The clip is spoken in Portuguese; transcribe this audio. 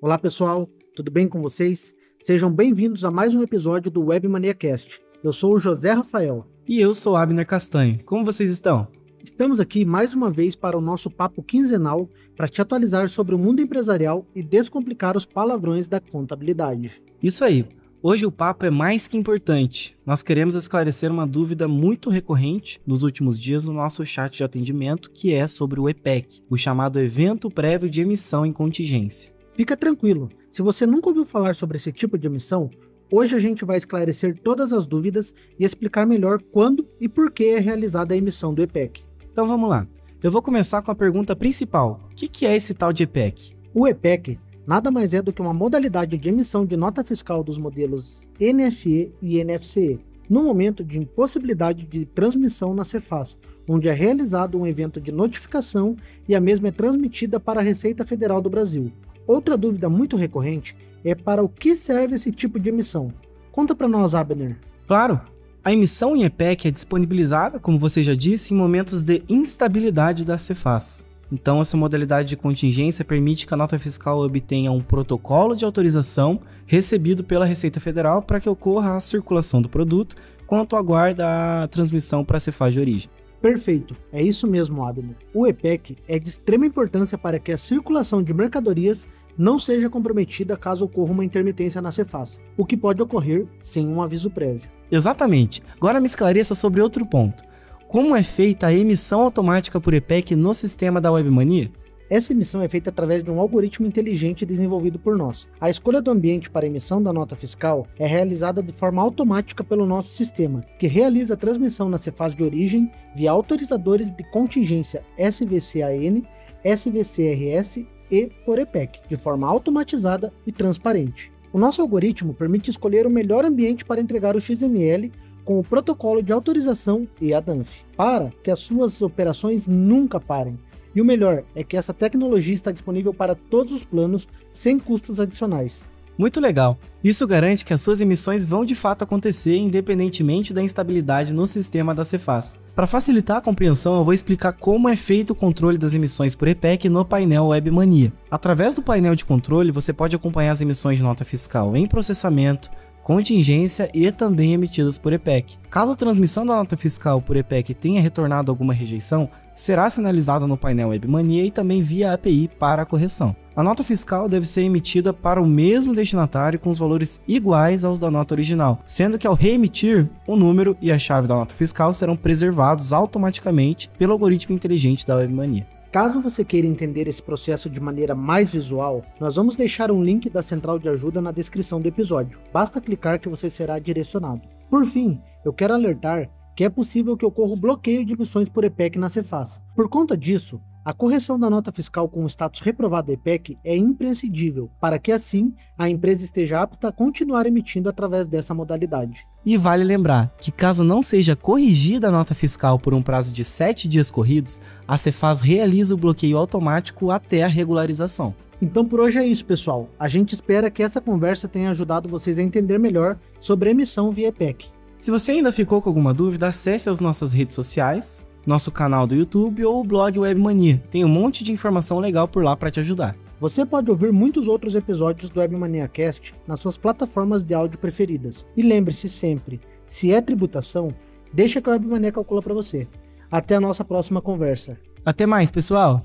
Olá pessoal, tudo bem com vocês? Sejam bem-vindos a mais um episódio do Webmania Cast. Eu sou o José Rafael. E eu sou Abner Castanho. Como vocês estão? Estamos aqui mais uma vez para o nosso papo quinzenal para te atualizar sobre o mundo empresarial e descomplicar os palavrões da contabilidade. Isso aí. Hoje o papo é mais que importante. Nós queremos esclarecer uma dúvida muito recorrente nos últimos dias no nosso chat de atendimento, que é sobre o EPEC, o chamado Evento Prévio de Emissão em Contingência. Fica tranquilo, se você nunca ouviu falar sobre esse tipo de emissão, hoje a gente vai esclarecer todas as dúvidas e explicar melhor quando e por que é realizada a emissão do EPEC. Então vamos lá. Eu vou começar com a pergunta principal: o que é esse tal de EPEC? O EPEC nada mais é do que uma modalidade de emissão de nota fiscal dos modelos NFE e NFCE, no momento de impossibilidade de transmissão na Cefaz, onde é realizado um evento de notificação e a mesma é transmitida para a Receita Federal do Brasil. Outra dúvida muito recorrente é para o que serve esse tipo de emissão. Conta para nós, Abner. Claro, a emissão em EPEC é disponibilizada, como você já disse, em momentos de instabilidade da Cefaz. Então, essa modalidade de contingência permite que a nota fiscal obtenha um protocolo de autorização recebido pela Receita Federal para que ocorra a circulação do produto, quanto aguarda a transmissão para a Cefaz de origem. Perfeito, é isso mesmo, Abner. O EPEC é de extrema importância para que a circulação de mercadorias não seja comprometida caso ocorra uma intermitência na Cefaz, o que pode ocorrer sem um aviso prévio. Exatamente. Agora me esclareça sobre outro ponto. Como é feita a emissão automática por EPEC no sistema da Webmania? Essa emissão é feita através de um algoritmo inteligente desenvolvido por nós. A escolha do ambiente para emissão da nota fiscal é realizada de forma automática pelo nosso sistema, que realiza a transmissão na Cefaz de origem via autorizadores de contingência SVCAN, SVCRS e por EPEC, de forma automatizada e transparente. O nosso algoritmo permite escolher o melhor ambiente para entregar o XML com o protocolo de autorização e a DANF, para que as suas operações nunca parem e o melhor é que essa tecnologia está disponível para todos os planos sem custos adicionais. Muito legal. Isso garante que as suas emissões vão de fato acontecer independentemente da instabilidade no sistema da Cefaz. Para facilitar a compreensão, eu vou explicar como é feito o controle das emissões por EPEC no painel Webmania. Através do painel de controle, você pode acompanhar as emissões de nota fiscal em processamento, contingência e também emitidas por EPEC. Caso a transmissão da nota fiscal por EPEC tenha retornado alguma rejeição, será sinalizada no painel Webmania e também via API para a correção. A nota fiscal deve ser emitida para o mesmo destinatário com os valores iguais aos da nota original, sendo que ao reemitir, o número e a chave da nota fiscal serão preservados automaticamente pelo algoritmo inteligente da Webmania. Caso você queira entender esse processo de maneira mais visual, nós vamos deixar um link da central de ajuda na descrição do episódio. Basta clicar que você será direcionado. Por fim, eu quero alertar que é possível que ocorra o bloqueio de emissões por EPEC na Cefaz. Por conta disso, a correção da nota fiscal com o status reprovado EPEC é imprescindível, para que assim a empresa esteja apta a continuar emitindo através dessa modalidade. E vale lembrar que, caso não seja corrigida a nota fiscal por um prazo de 7 dias corridos, a Cefaz realiza o bloqueio automático até a regularização. Então por hoje é isso, pessoal. A gente espera que essa conversa tenha ajudado vocês a entender melhor sobre a emissão via EPEC. Se você ainda ficou com alguma dúvida, acesse as nossas redes sociais, nosso canal do YouTube ou o blog Webmania. Tem um monte de informação legal por lá para te ajudar. Você pode ouvir muitos outros episódios do Webmania Cast nas suas plataformas de áudio preferidas. E lembre-se sempre, se é tributação, deixa que a Webmania calcula para você. Até a nossa próxima conversa. Até mais, pessoal!